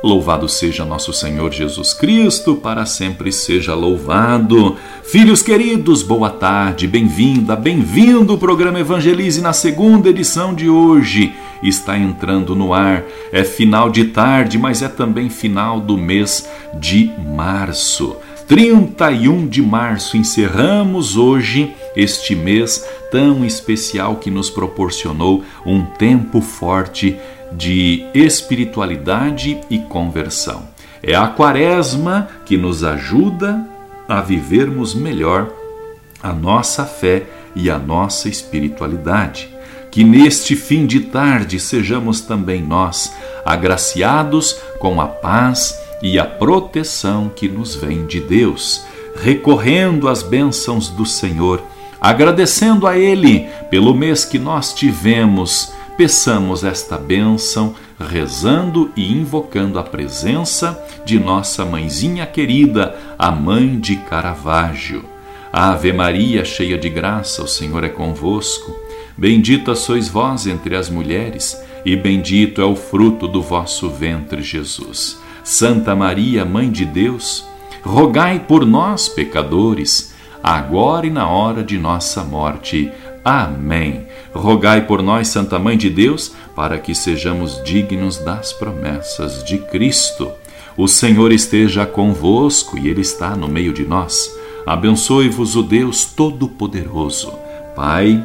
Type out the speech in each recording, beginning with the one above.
Louvado seja nosso Senhor Jesus Cristo, para sempre seja louvado. Filhos queridos, boa tarde, bem-vinda, bem-vindo. O programa Evangelize na segunda edição de hoje está entrando no ar. É final de tarde, mas é também final do mês de março. 31 de março, encerramos hoje este mês tão especial que nos proporcionou um tempo forte de espiritualidade e conversão. É a Quaresma que nos ajuda a vivermos melhor a nossa fé e a nossa espiritualidade. Que neste fim de tarde sejamos também nós agraciados com a paz e a proteção que nos vem de Deus, recorrendo às bênçãos do Senhor, agradecendo a Ele pelo mês que nós tivemos peçamos esta bênção rezando e invocando a presença de nossa mãezinha querida, a mãe de Caravaggio. Ave Maria, cheia de graça, o Senhor é convosco. Bendita sois vós entre as mulheres, e bendito é o fruto do vosso ventre, Jesus. Santa Maria, Mãe de Deus, rogai por nós, pecadores, agora e na hora de nossa morte. Amém. Rogai por nós, Santa Mãe de Deus, para que sejamos dignos das promessas de Cristo. O Senhor esteja convosco e Ele está no meio de nós. Abençoe-vos o Deus Todo-Poderoso, Pai,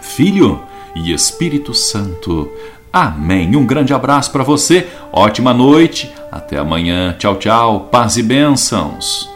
Filho e Espírito Santo. Amém. Um grande abraço para você, ótima noite, até amanhã. Tchau, tchau, paz e bênçãos.